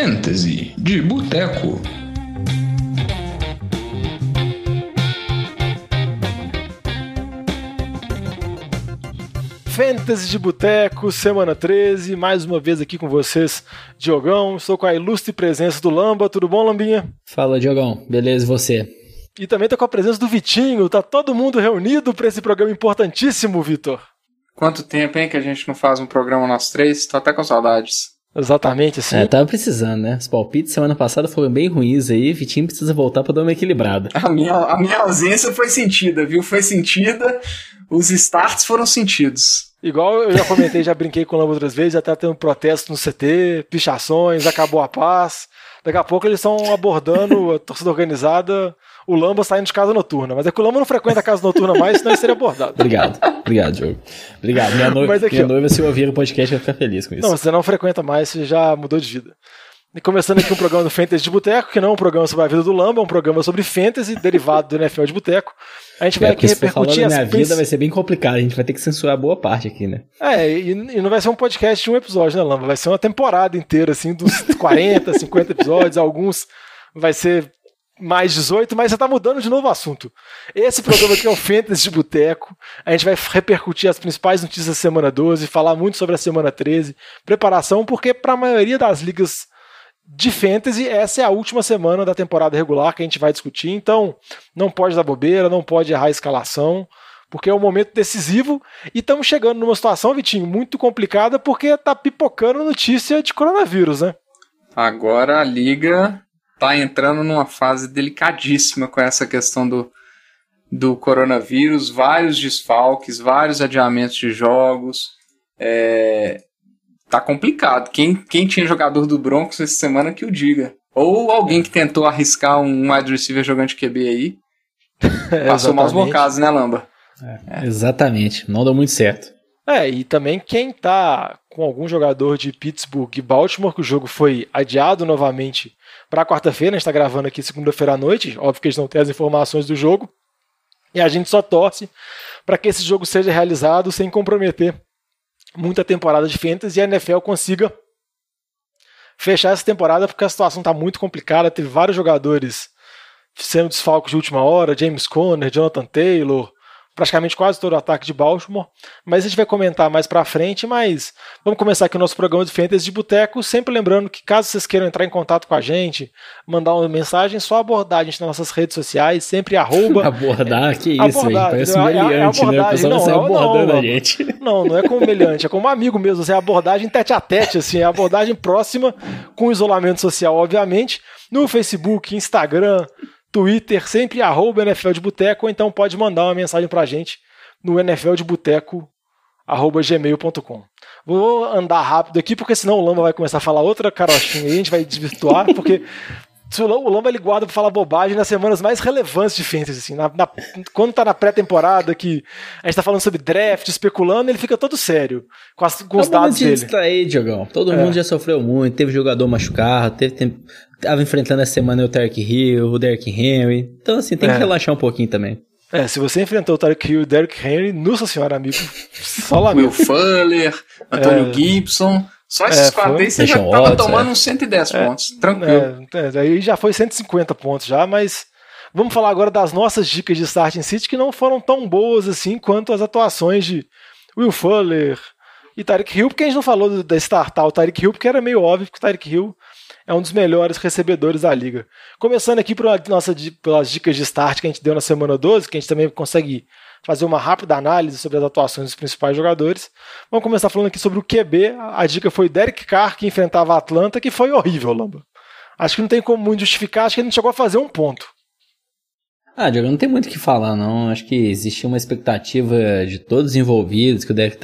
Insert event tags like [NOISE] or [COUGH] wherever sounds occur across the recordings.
Fantasy de Boteco. Fantasy de Boteco, semana 13, mais uma vez aqui com vocês, Diogão. Estou com a ilustre presença do Lamba. Tudo bom, Lambinha? Fala, Diogão. Beleza, e você? E também estou com a presença do Vitinho. Tá todo mundo reunido para esse programa importantíssimo, Vitor. Quanto tempo, hein, que a gente não faz um programa nós três? Tô até com saudades. Exatamente assim. É, tava precisando, né? Os palpites semana passada foram bem ruins aí. Vitinho precisa voltar pra dar uma equilibrada. A minha, a minha ausência foi sentida, viu? Foi sentida. Os starts foram sentidos. Igual eu já comentei, já brinquei com o Lamba outras vezes, já tá tendo protesto no CT, pichações, acabou a paz. Daqui a pouco eles estão abordando a torcida organizada, o Lamba saindo de casa noturna. Mas é que o Lamba não frequenta a casa noturna mais, senão ele seria abordado. Obrigado, obrigado, Diogo. Obrigado. Minha, noiva, aqui, minha noiva, se ouvir o podcast, vai ficar feliz com isso. Não, você não frequenta mais, você já mudou de vida. E começando aqui um programa do Fantasy de Boteco, que não é um programa sobre a vida do Lamba, é um programa sobre Fantasy, derivado do NFL de Boteco. A gente vai é, aqui repercutir as minha vida vai ser bem complicado, a gente vai ter que censurar boa parte aqui, né? É, e, e, não vai ser um podcast de um episódio, né, Lamba? Vai ser uma temporada inteira, assim, dos 40, 50 episódios, alguns vai ser mais 18, mas você tá mudando de novo o assunto. Esse programa aqui é o [LAUGHS] Fantasy de Boteco. A gente vai repercutir as principais notícias da semana 12, falar muito sobre a semana 13, preparação, porque para a maioria das ligas de fantasy, essa é a última semana da temporada regular que a gente vai discutir, então não pode dar bobeira, não pode errar a escalação, porque é um momento decisivo e estamos chegando numa situação, Vitinho, muito complicada porque tá pipocando notícia de coronavírus, né? Agora a liga tá entrando numa fase delicadíssima com essa questão do, do coronavírus, vários desfalques, vários adiamentos de jogos. É, tá complicado. Quem, quem tinha jogador do Broncos essa semana que o diga. Ou alguém que tentou arriscar um wide receiver jogando de QB aí. [LAUGHS] passou maus bocados, né, Lamba? É, é. Exatamente. Não deu muito certo. É, e também quem tá com algum jogador de Pittsburgh e Baltimore, que o jogo foi adiado novamente para quarta-feira, a gente tá gravando aqui segunda-feira à noite, óbvio que eles não têm as informações do jogo, e a gente só torce para que esse jogo seja realizado sem comprometer muita temporada de fantasy e a NFL consiga fechar essa temporada porque a situação está muito complicada. Teve vários jogadores sendo desfalques de última hora, James Conner, Jonathan Taylor, praticamente quase todo o ataque de Baltimore, mas a gente vai comentar mais para frente, mas vamos começar aqui o nosso programa de Fantasy de Boteco, sempre lembrando que caso vocês queiram entrar em contato com a gente, mandar uma mensagem, só abordar a gente nas nossas redes sociais, sempre arroba... [LAUGHS] abordar? Que isso abordar, parece humilhante, é, é né? O pessoal não, abordando não, a gente. [LAUGHS] Não, não é como humilhante, é como amigo mesmo, é abordagem tete a tete, assim, é abordagem próxima, com isolamento social, obviamente, no Facebook, Instagram, Twitter, sempre arroba NFL de Boteco, ou então pode mandar uma mensagem pra gente no NFL de Boteco, arroba gmail.com. Vou andar rápido aqui, porque senão o Lamba vai começar a falar outra carochinha aí, a gente vai desvirtuar, [LAUGHS] porque o Lamba ele guarda pra falar bobagem nas semanas mais relevantes de fantasy, assim, na, na, quando tá na pré-temporada, que a gente tá falando sobre draft, especulando, ele fica todo sério com, as, com os dados dele. Distrair, Diogão. Todo é. mundo já sofreu muito, teve jogador machucado, teve tempo, tava enfrentando essa semana o Tarek Hill, o Derrick Henry, então assim, tem que é. relaxar um pouquinho também. É, se você enfrentou o Tarek Hill e o Derrick Henry, nossa senhora, amigo, [LAUGHS] só lá Will Fuller, Antônio é. Gibson... Só esses é, quatro aí você já tava tomando é. uns 110 é, pontos, tranquilo. É, aí já foi 150 pontos já, mas vamos falar agora das nossas dicas de Starting City que não foram tão boas assim quanto as atuações de Will Fuller e Tyreek Hill, porque a gente não falou da startar o Tyreek Hill, porque era meio óbvio que o Tyreek Hill é um dos melhores recebedores da liga. Começando aqui pela nossa, pelas dicas de start que a gente deu na semana 12, que a gente também consegue fazer uma rápida análise sobre as atuações dos principais jogadores. Vamos começar falando aqui sobre o QB. A dica foi Derek Carr, que enfrentava a Atlanta, que foi horrível, Lamba. Acho que não tem como muito justificar, acho que ele não chegou a fazer um ponto. Ah, Diogo, não tem muito o que falar, não. Acho que existia uma expectativa de todos os envolvidos, que o Derek,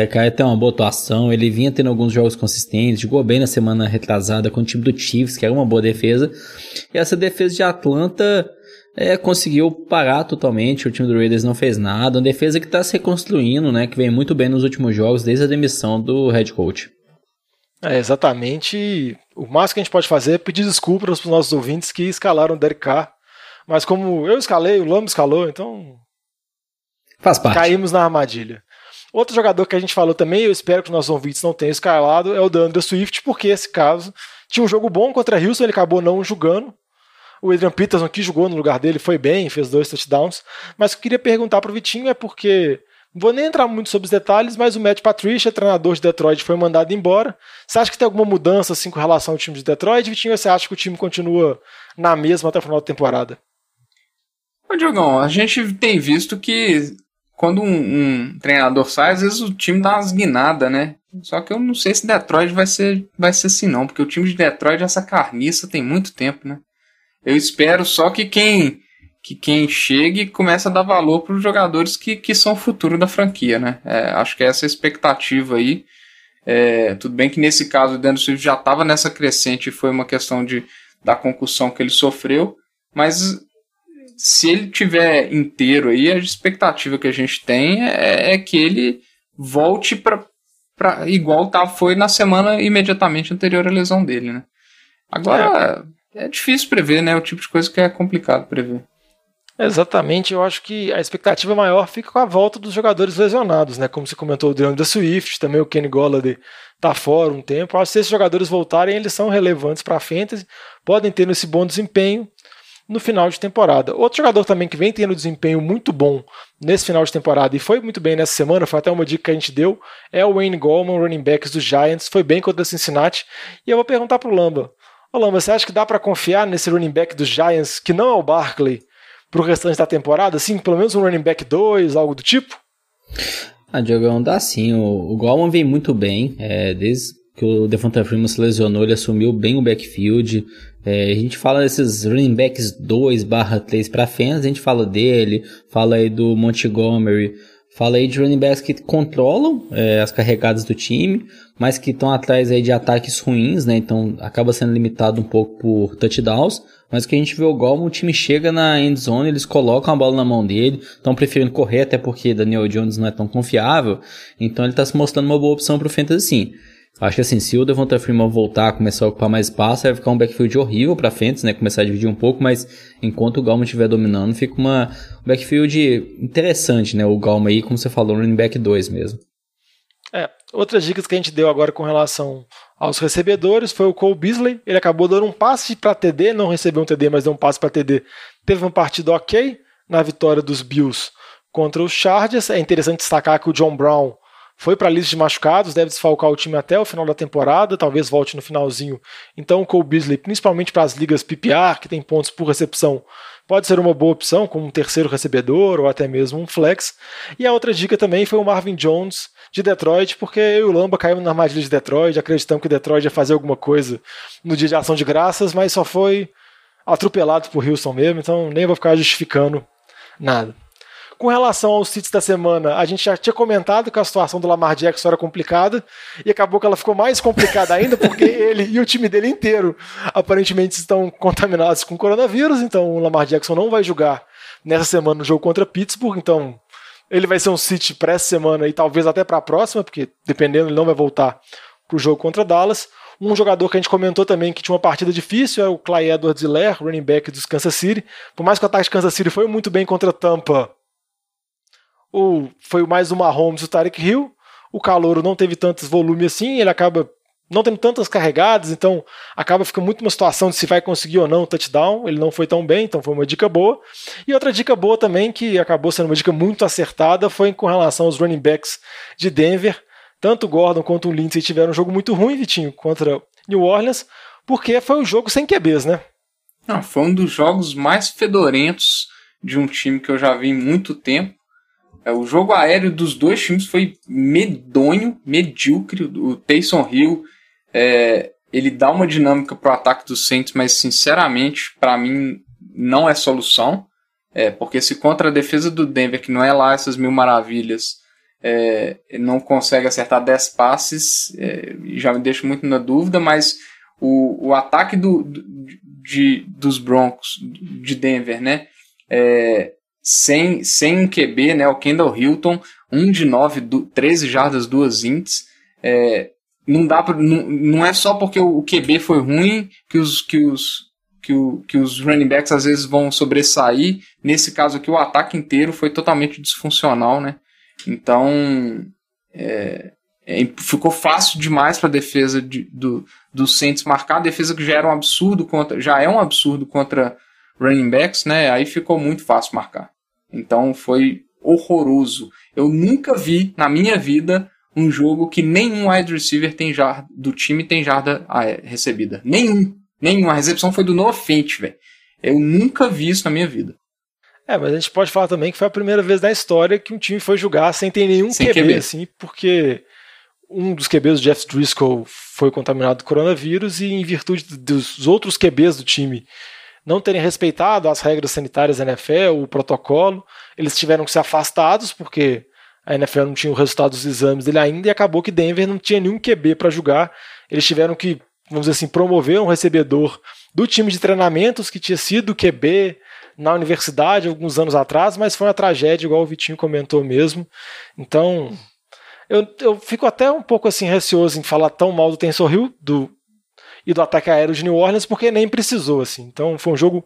ia ter uma boa atuação. Ele vinha tendo alguns jogos consistentes, jogou bem na semana retrasada com o time do Chiefs, que era uma boa defesa. E essa defesa de Atlanta é, conseguiu parar totalmente, o time do Raiders não fez nada, uma defesa que está se reconstruindo, né, que vem muito bem nos últimos jogos, desde a demissão do head coach. É, exatamente, o máximo que a gente pode fazer é pedir desculpas para os nossos ouvintes que escalaram o Derek Carr, mas como eu escalei, o Lambo escalou, então Faz parte. caímos na armadilha. Outro jogador que a gente falou também, eu espero que os nossos ouvintes não tenham escalado, é o Dandre Swift, porque esse caso tinha um jogo bom contra Houston, ele acabou não jogando. O Adrian Peterson, que jogou no lugar dele, foi bem, fez dois touchdowns. Mas o que eu queria perguntar para o Vitinho é porque vou nem entrar muito sobre os detalhes, mas o Matt Patricia, treinador de Detroit, foi mandado embora. Você acha que tem alguma mudança assim, com relação ao time de Detroit, Vitinho? Ou você acha que o time continua na mesma até o final da temporada? Ô, Diogão, a gente tem visto que quando um, um, treinador sai, às vezes o time dá umas guinadas, né? Só que eu não sei se Detroit vai ser, vai ser assim, não, porque o time de Detroit, essa carniça, tem muito tempo, né? Eu espero só que quem que quem chegue comece a dar valor para os jogadores que, que são o futuro da franquia, né? É, acho que é essa expectativa aí. É, tudo bem que nesse caso o Daniel Swift já estava nessa crescente e foi uma questão de, da concussão que ele sofreu, mas se ele tiver inteiro aí, a expectativa que a gente tem é, é que ele volte para igual tá, foi na semana imediatamente anterior à lesão dele, né? Agora é, é difícil prever, né? O tipo de coisa que é complicado prever. Exatamente, eu acho que a expectativa maior fica com a volta dos jogadores lesionados, né? Como você comentou, o DeAndre Swift, também o Kenny Golladay tá fora um tempo. Eu acho que se esses jogadores voltarem, eles são relevantes para a Fantasy, podem ter esse bom desempenho no final de temporada. Outro jogador também que vem tendo desempenho muito bom nesse final de temporada e foi muito bem nessa semana, foi até uma dica que a gente deu, é o Wayne Goldman, running backs dos Giants, foi bem contra o Cincinnati. E eu vou perguntar pro Lamba. Ô Lamba, você acha que dá para confiar nesse running back dos Giants, que não é o Barkley, pro restante da temporada? Assim, pelo menos um running back 2, algo do tipo? Ah, Diogão, dá sim. O, o Goldman vem muito bem. É, desde que o Devonta Freeman se lesionou, ele assumiu bem o backfield. É, a gente fala desses running backs 2 barra 3 para fãs, a gente fala dele, fala aí do Montgomery, fala aí de running backs que controlam é, as carregadas do time, mas que estão atrás aí de ataques ruins, né? Então acaba sendo limitado um pouco por touchdowns. Mas que a gente vê o Goldman, o time chega na end zone, eles colocam a bola na mão dele, estão preferindo correr, até porque Daniel Jones não é tão confiável. Então ele está se mostrando uma boa opção para o Fantasy sim. Acho que assim, se o Devonta Freeman voltar, começar a ocupar mais espaço, vai ficar um backfield horrível para Fantasy, né? Começar a dividir um pouco, mas enquanto o Galma estiver dominando, fica uma um backfield interessante, né? O Galma aí, como você falou, running back 2 mesmo. É, outras dicas que a gente deu agora com relação aos recebedores foi o Cole Beasley. Ele acabou dando um passe para TD, não recebeu um TD, mas deu um passe para TD. Teve uma partida ok na vitória dos Bills contra os Chargers. É interessante destacar que o John Brown foi para a lista de machucados, deve desfalcar o time até o final da temporada, talvez volte no finalzinho. Então o Cole Beasley, principalmente para as ligas PPR, que tem pontos por recepção, pode ser uma boa opção como um terceiro recebedor ou até mesmo um flex. E a outra dica também foi o Marvin Jones de Detroit, porque eu e o Lamba caímos na armadilha de Detroit, acreditamos que Detroit ia fazer alguma coisa no dia de ação de graças, mas só foi atropelado por Houston mesmo, então nem vou ficar justificando nada. Com relação aos sítios da semana, a gente já tinha comentado que a situação do Lamar Jackson era complicada e acabou que ela ficou mais complicada ainda porque [LAUGHS] ele e o time dele inteiro aparentemente estão contaminados com coronavírus, então o Lamar Jackson não vai jogar nessa semana no jogo contra Pittsburgh, então ele vai ser um City para essa semana e talvez até para a próxima, porque dependendo ele não vai voltar para o jogo contra Dallas. Um jogador que a gente comentou também que tinha uma partida difícil é o Clyde Edwards-Helaire, running back dos Kansas City. Por mais que o ataque de Kansas City foi muito bem contra Tampa, o, foi mais o Mahomes e o Tarek Hill. O Calouro não teve tantos volume assim, ele acaba não tendo tantas carregadas, então acaba ficando muito uma situação de se vai conseguir ou não o touchdown. Ele não foi tão bem, então foi uma dica boa. E outra dica boa também, que acabou sendo uma dica muito acertada, foi com relação aos running backs de Denver. Tanto o Gordon quanto o Lindsay tiveram um jogo muito ruim, Vitinho, contra New Orleans, porque foi um jogo sem QBs, né? Não, foi um dos jogos mais fedorentos de um time que eu já vi em muito tempo. É, o jogo aéreo dos dois times foi medonho, medíocre. O Taysom Hill é, ele dá uma dinâmica para o ataque dos Saints, mas sinceramente, para mim, não é solução. É, porque se contra a defesa do Denver, que não é lá essas mil maravilhas, é, não consegue acertar 10 passes, é, já me deixa muito na dúvida, mas o, o ataque do, de, dos Broncos de Denver, né? É, sem, sem um QB, né, o Kendall Hilton, 1 de 9, 13 jardas, 2 ints. É, não dá pra, não, não é só porque o, QB foi ruim que os, que os, que, o, que os running backs às vezes vão sobressair. Nesse caso aqui, o ataque inteiro foi totalmente disfuncional, né? Então, é, é, ficou fácil demais para a defesa de, do, do Saints marcar, a defesa que já era um absurdo contra, já é um absurdo contra running backs, né? Aí ficou muito fácil marcar. Então foi horroroso. Eu nunca vi na minha vida um jogo que nenhum wide receiver tem jarda, do time tem jarda ah, é, recebida. Nenhum. Nenhum. A recepção foi do Noah Fent, velho. Eu nunca vi isso na minha vida. É, mas a gente pode falar também que foi a primeira vez na história que um time foi jogar sem ter nenhum sem QB, QB, assim, porque um dos QBs, o Jeff Driscoll, foi contaminado com coronavírus e em virtude dos outros QBs do time não terem respeitado as regras sanitárias da NFL, o protocolo, eles tiveram que ser afastados porque a NFL não tinha o resultado dos exames dele ainda e acabou que Denver não tinha nenhum QB para jogar. Eles tiveram que, vamos dizer assim, promover um recebedor do time de treinamentos que tinha sido QB na universidade alguns anos atrás, mas foi uma tragédia, igual o Vitinho comentou mesmo. Então, eu, eu fico até um pouco assim receoso em falar tão mal do Tensor Hill do, e do ataque aéreo de New Orleans, porque nem precisou. assim. Então, foi um jogo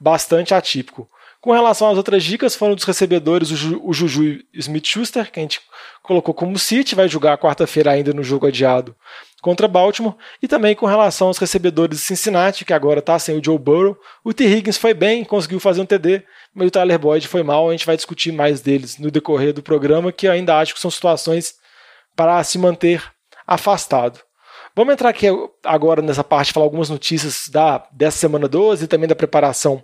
bastante atípico. Com relação às outras dicas, foram dos recebedores o, Ju, o Juju Smith-Schuster, que a gente colocou como City, vai jogar quarta-feira ainda no jogo adiado contra Baltimore, e também com relação aos recebedores de Cincinnati, que agora está sem o Joe Burrow. O T. Higgins foi bem, conseguiu fazer um TD, mas o Tyler Boyd foi mal. A gente vai discutir mais deles no decorrer do programa, que eu ainda acho que são situações para se manter afastado. Vamos entrar aqui agora nessa parte, falar algumas notícias da, dessa semana 12 e também da preparação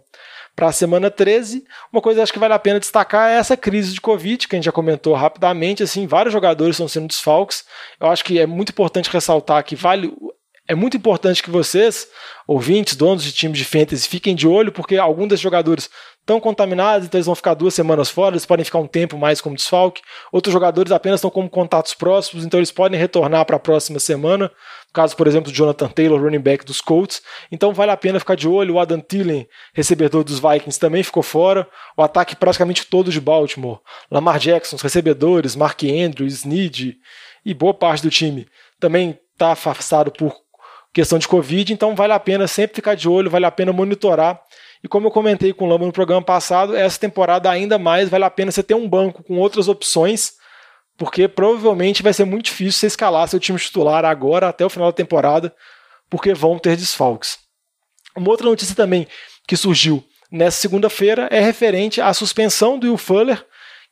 para a semana 13. Uma coisa que acho que vale a pena destacar é essa crise de Covid, que a gente já comentou rapidamente. Assim, vários jogadores estão sendo desfalques. Eu acho que é muito importante ressaltar que vale. É muito importante que vocês, ouvintes, donos de times de fantasy, fiquem de olho, porque alguns desses jogadores estão contaminados, então eles vão ficar duas semanas fora, eles podem ficar um tempo mais como desfalque. Outros jogadores apenas estão como contatos próximos, então eles podem retornar para a próxima semana caso, por exemplo, do Jonathan Taylor, running back dos Colts. Então vale a pena ficar de olho. O Adam Thielen, recebedor dos Vikings, também ficou fora. O ataque praticamente todo de Baltimore. Lamar Jackson, os recebedores, Mark Andrews, Snead e boa parte do time também está afastado por questão de Covid. Então vale a pena sempre ficar de olho, vale a pena monitorar. E como eu comentei com o Lama no programa passado, essa temporada ainda mais vale a pena você ter um banco com outras opções porque provavelmente vai ser muito difícil você escalar seu time titular agora até o final da temporada, porque vão ter desfalques. Uma outra notícia também que surgiu nessa segunda-feira é referente à suspensão do Will Fuller,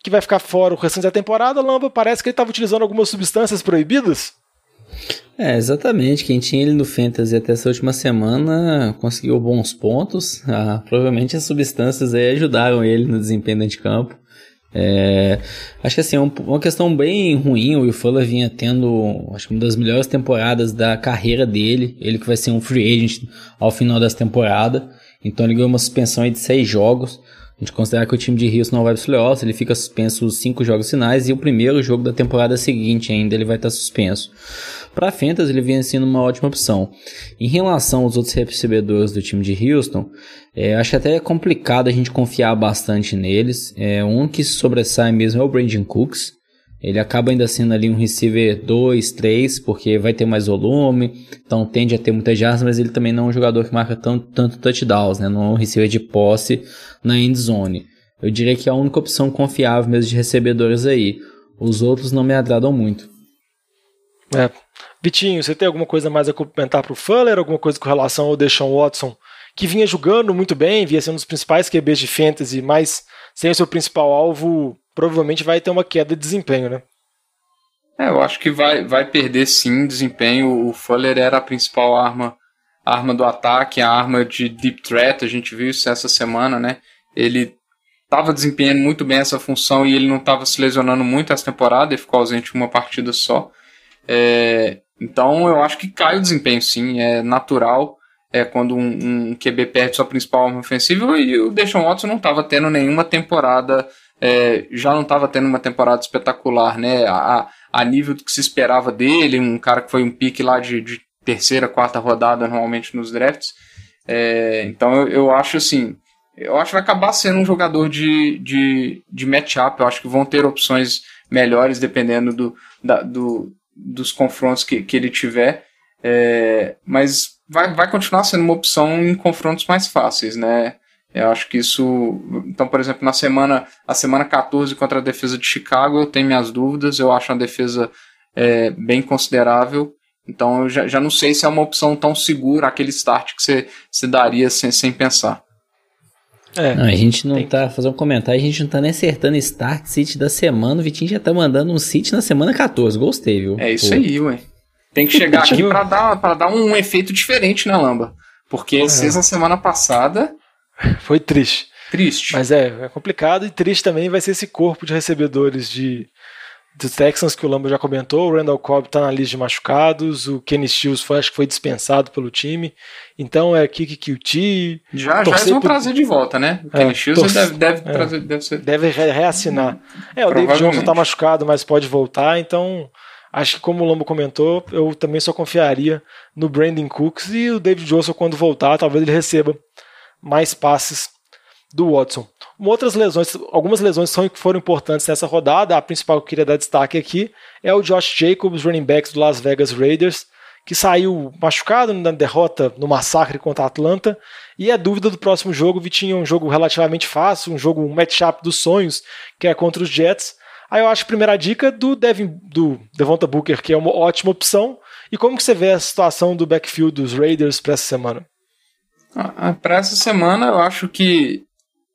que vai ficar fora o restante da temporada. Lamba, parece que ele estava utilizando algumas substâncias proibidas. É, exatamente. Quem tinha ele no Fantasy até essa última semana conseguiu bons pontos. Ah, provavelmente as substâncias aí ajudaram ele no desempenho de campo. É, acho que assim, é uma questão bem ruim. O Will Fuller vinha tendo, acho que uma das melhores temporadas da carreira dele. Ele que vai ser um free agent ao final dessa temporada. Então ele ganhou uma suspensão de seis jogos. A gente considera que o time de Rios não vai para os playoffs, ele fica suspenso os cinco jogos finais e o primeiro jogo da temporada seguinte ainda ele vai estar suspenso. Para Fantasy, ele vinha sendo uma ótima opção. Em relação aos outros recebedores do time de Houston, é, acho até complicado a gente confiar bastante neles. É, um que sobressai mesmo é o Brandon Cooks. Ele acaba ainda sendo ali um receiver 2, 3, porque vai ter mais volume, então tende a ter muitas jardas, mas ele também não é um jogador que marca tanto, tanto touchdowns, né? não é um receiver de posse na end zone. Eu diria que é a única opção confiável mesmo de recebedores aí. Os outros não me agradam muito. É, Vitinho, você tem alguma coisa mais a complementar para o Fuller? Alguma coisa com relação ao Deshaun Watson, que vinha jogando muito bem, vinha sendo um dos principais QBs de fantasy, mas sem o seu principal alvo, provavelmente vai ter uma queda de desempenho, né? É, eu acho que vai, vai perder sim desempenho. O Fuller era a principal arma, arma do ataque, a arma de deep threat. A gente viu isso essa semana, né? Ele estava desempenhando muito bem essa função e ele não estava se lesionando muito essa temporada, ele ficou ausente uma partida só. É, então eu acho que cai o desempenho sim, é natural é quando um, um QB perde sua principal arma ofensiva e o Deshaun Watson não estava tendo nenhuma temporada, é, já não estava tendo uma temporada espetacular, né, a, a nível do que se esperava dele, um cara que foi um pique lá de, de terceira, quarta rodada normalmente nos drafts, é, então eu, eu acho assim, eu acho que vai acabar sendo um jogador de, de, de matchup, eu acho que vão ter opções melhores dependendo do, da, do, dos confrontos que, que ele tiver, é, mas vai, vai continuar sendo uma opção em confrontos mais fáceis, né? Eu acho que isso. Então, por exemplo, na semana, a semana 14 contra a defesa de Chicago, eu tenho minhas dúvidas. Eu acho uma defesa é, bem considerável. Então, eu já, já não sei se é uma opção tão segura aquele start que você, você daria sem, sem pensar. É, não, a gente não tem... tá fazendo um comentário, a gente não tá nem acertando Start City da semana. O Vitinho já tá mandando um City na semana 14. Gostei, viu? É isso Pô. aí, ué. Tem que chegar [LAUGHS] aqui para dar, pra dar um efeito diferente na Lamba. Porque é. na semana passada. [LAUGHS] Foi triste. Triste. Mas é, é complicado e triste também vai ser esse corpo de recebedores de dos Texans que o Lamba já comentou, o Randall Cobb está na lista de machucados, o Kenny Stills foi, acho que foi dispensado pelo time, então é Kiki QT. Já, já eles vão por... trazer de volta, né? O Kenny é, Stills deve, deve, é, trazer, deve ser. Deve reassinar. É, o David Johnson está machucado, mas pode voltar, então acho que como o Lombo comentou, eu também só confiaria no Brandon Cooks e o David Johnson quando voltar, talvez ele receba mais passes do Watson. Outras lesões, algumas lesões foram importantes nessa rodada. A principal que eu queria dar destaque aqui é o Josh Jacobs, running backs do Las Vegas Raiders, que saiu machucado na derrota no massacre contra a Atlanta. E é dúvida do próximo jogo. Vitinho é um jogo relativamente fácil, um jogo, um matchup dos sonhos, que é contra os Jets. Aí eu acho a primeira dica do Devin, do Devonta Booker, que é uma ótima opção. E como que você vê a situação do backfield dos Raiders para essa semana? Ah, para essa semana, eu acho que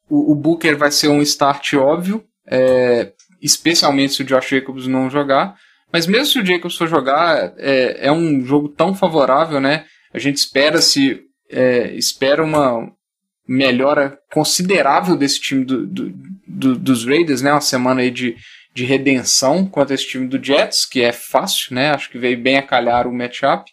o, o Booker vai ser um start óbvio, é, especialmente se o Josh Jacobs não jogar. Mas mesmo se o Jacobs for jogar, é, é um jogo tão favorável, né? A gente espera se é, espera uma melhora considerável desse time do, do, do, dos Raiders, né? Uma semana aí de, de redenção contra esse time do Jets, que é fácil, né? Acho que veio bem a calhar o matchup.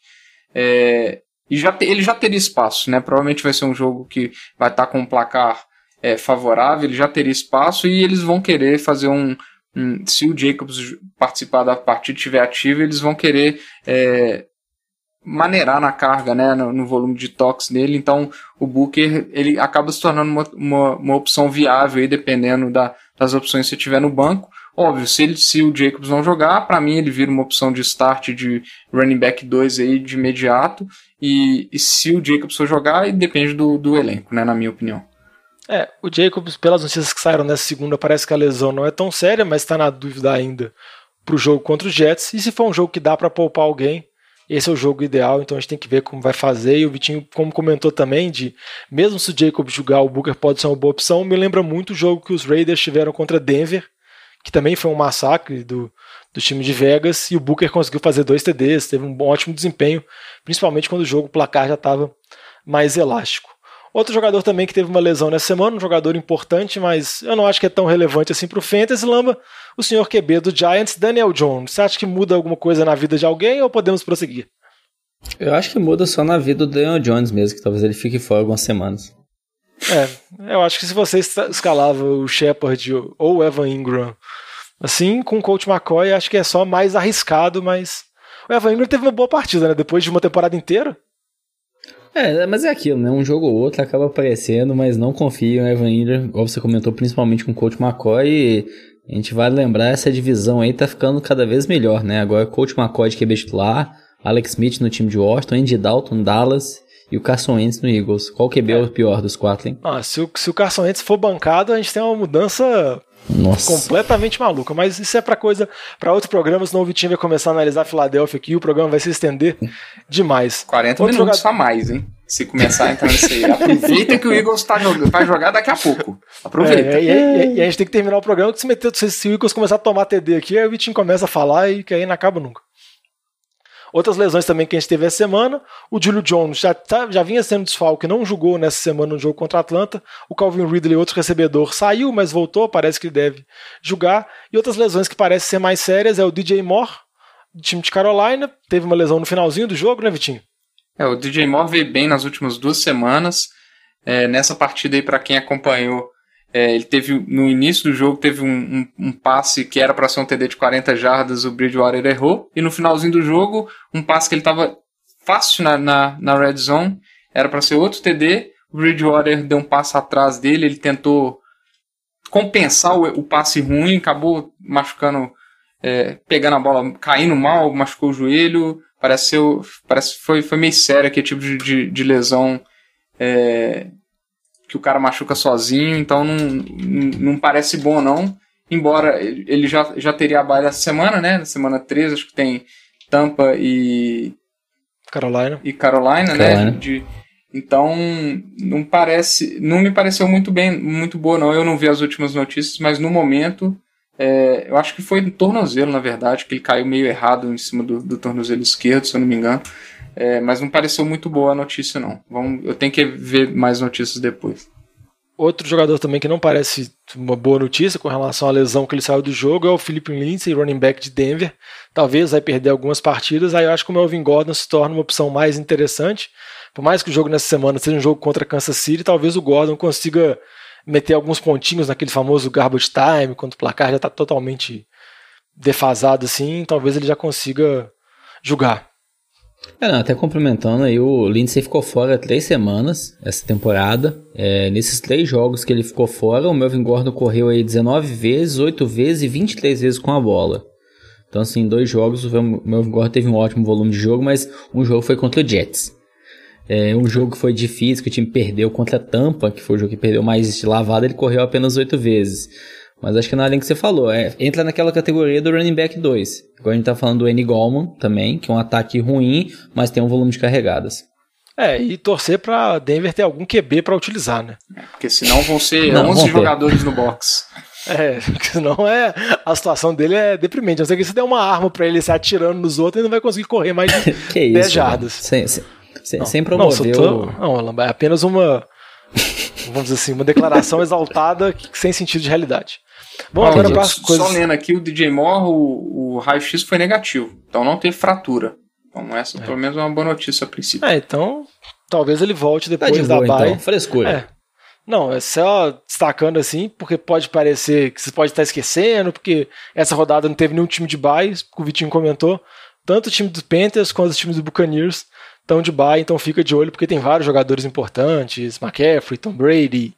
É, e já te, ele já teria espaço, né? Provavelmente vai ser um jogo que vai estar com um placar é, favorável, ele já teria espaço e eles vão querer fazer um, um se o Jacobs participar da partida estiver ativo, eles vão querer é, maneirar na carga, né, no, no, volume de toques dele. Então o Booker ele acaba se tornando uma, uma, uma opção viável aí, dependendo da, das opções que você tiver no banco. Óbvio, se, ele, se o Jacobs não jogar, para mim ele vira uma opção de start de running back 2 aí de imediato. E, e se o Jacobs for jogar, depende do, do elenco, né, na minha opinião. É, o Jacobs, pelas notícias que saíram nessa segunda, parece que a lesão não é tão séria, mas está na dúvida ainda para o jogo contra os Jets. E se for um jogo que dá para poupar alguém, esse é o jogo ideal, então a gente tem que ver como vai fazer. E o Vitinho, como comentou também, de mesmo se o Jacobs jogar, o Booker pode ser uma boa opção. Me lembra muito o jogo que os Raiders tiveram contra Denver, que também foi um massacre do, do time de Vegas, e o Booker conseguiu fazer dois TDs, teve um ótimo desempenho, principalmente quando o jogo o placar já estava mais elástico. Outro jogador também que teve uma lesão nessa semana, um jogador importante, mas eu não acho que é tão relevante assim para o Fantasy Lamba, o senhor QB do Giants, Daniel Jones. Você acha que muda alguma coisa na vida de alguém ou podemos prosseguir? Eu acho que muda só na vida do Daniel Jones mesmo, que talvez ele fique fora algumas semanas. É, eu acho que se você escalava o Shepard ou o Evan Ingram assim, com o Coach McCoy, acho que é só mais arriscado, mas o Evan Ingram teve uma boa partida, né? Depois de uma temporada inteira. É, mas é aquilo, né? Um jogo ou outro acaba aparecendo, mas não confio em Evan Ingram, como você comentou, principalmente com o Coach McCoy. E a gente vai lembrar, essa divisão aí tá ficando cada vez melhor, né? Agora Coach McCoy de QB titular, Alex Smith no time de Washington, Andy Dalton, Dallas e o Carson Wentz no Eagles. Qual QB é, é o pior dos quatro, hein? Ah, se o, se o Carson Wentz for bancado, a gente tem uma mudança nossa. Completamente maluca. Mas isso é para coisa para outro programa, senão o Vitinho vai começar a analisar a Filadélfia aqui e o programa vai se estender demais. 40 outro minutos jogador... a mais, hein? Se começar a entrar aí. Aproveita que o Eagles tá jogando, vai jogar daqui a pouco. Aproveita. É, e, e, e, a gente tem que terminar o programa que se meter, se, se o Eagles começar a tomar TD aqui, aí o Vitinho começa a falar e que aí não acaba nunca. Outras lesões também que a gente teve essa semana. O Julio Jones já, tá, já vinha sendo desfalque, não jogou nessa semana no jogo contra a Atlanta. O Calvin Ridley, outro recebedor, saiu, mas voltou, parece que ele deve jogar. E outras lesões que parecem ser mais sérias é o DJ Moore, do time de Carolina. Teve uma lesão no finalzinho do jogo, né, Vitinho? É, o DJ Moore veio bem nas últimas duas semanas. É, nessa partida aí, para quem acompanhou, é, ele teve, no início do jogo, teve um, um, um passe que era para ser um TD de 40 jardas, o Bridgewater errou. E no finalzinho do jogo, um passe que ele estava fácil na, na, na red zone, era para ser outro TD. O Bridgewater deu um passo atrás dele, ele tentou compensar o, o passe ruim, acabou machucando, é, pegando a bola, caindo mal, machucou o joelho. Parece, ser, parece foi, foi meio sério aquele tipo de, de, de lesão. É, que o cara machuca sozinho, então não, não parece bom não. Embora ele já, já teria a baile essa semana, né? Na semana 13, acho que tem Tampa e. Carolina. E Carolina, né? Carolina. né? De, então, não parece. Não me pareceu muito bem, muito boa, não. Eu não vi as últimas notícias, mas no momento. É, eu acho que foi no tornozelo, na verdade, que ele caiu meio errado em cima do, do tornozelo esquerdo, se eu não me engano. É, mas não pareceu muito boa a notícia, não. Vamos, eu tenho que ver mais notícias depois. Outro jogador também que não parece uma boa notícia com relação à lesão que ele saiu do jogo é o Philip Lindsay, running back de Denver. Talvez vai perder algumas partidas, aí eu acho que o Melvin Gordon se torna uma opção mais interessante. Por mais que o jogo nessa semana seja um jogo contra Kansas City, talvez o Gordon consiga meter alguns pontinhos naquele famoso garbage time, quando o placar já está totalmente defasado assim, talvez ele já consiga jogar. É, não, até complementando aí, o Lindsay ficou fora três semanas essa temporada. É, nesses três jogos que ele ficou fora, o Melvin Gordon correu aí 19 vezes, 8 vezes e 23 vezes com a bola. Então, assim, em dois jogos, o Melvin Gordon teve um ótimo volume de jogo, mas um jogo foi contra o Jets. É, um jogo que foi difícil, que o time perdeu contra a Tampa, que foi o jogo que perdeu mais de lavada, ele correu apenas 8 vezes. Mas acho que na linha que você falou, é, entra naquela categoria do running back 2. Agora a gente tá falando do N. Goldman também, que é um ataque ruim, mas tem um volume de carregadas. É, e torcer para Denver ter algum QB para utilizar, né? É, porque senão vão ser não, 11 jogadores no box. É, [LAUGHS] senão é, a situação dele é deprimente. Não sei que se der uma arma para ele se atirando nos outros, ele não vai conseguir correr mais de [LAUGHS] que 10 jardas. Sem, sem, não, sem promover não, tô, não, é apenas uma, [LAUGHS] vamos dizer assim, uma declaração exaltada sem sentido de realidade. Bom, agora para coisas... Só lendo aqui, o DJ Moore, o, o raio-x foi negativo. Então não teve fratura. Então essa é. pelo menos é uma boa notícia a princípio. É, então talvez ele volte depois tá de boa, da bye. Então. Frescura. É. Não, é só destacando assim, porque pode parecer que você pode estar esquecendo, porque essa rodada não teve nenhum time de bye, que o Vitinho comentou. Tanto o time dos Panthers quanto os times do Buccaneers estão de bye, então fica de olho, porque tem vários jogadores importantes, McCaffrey, Tom Brady,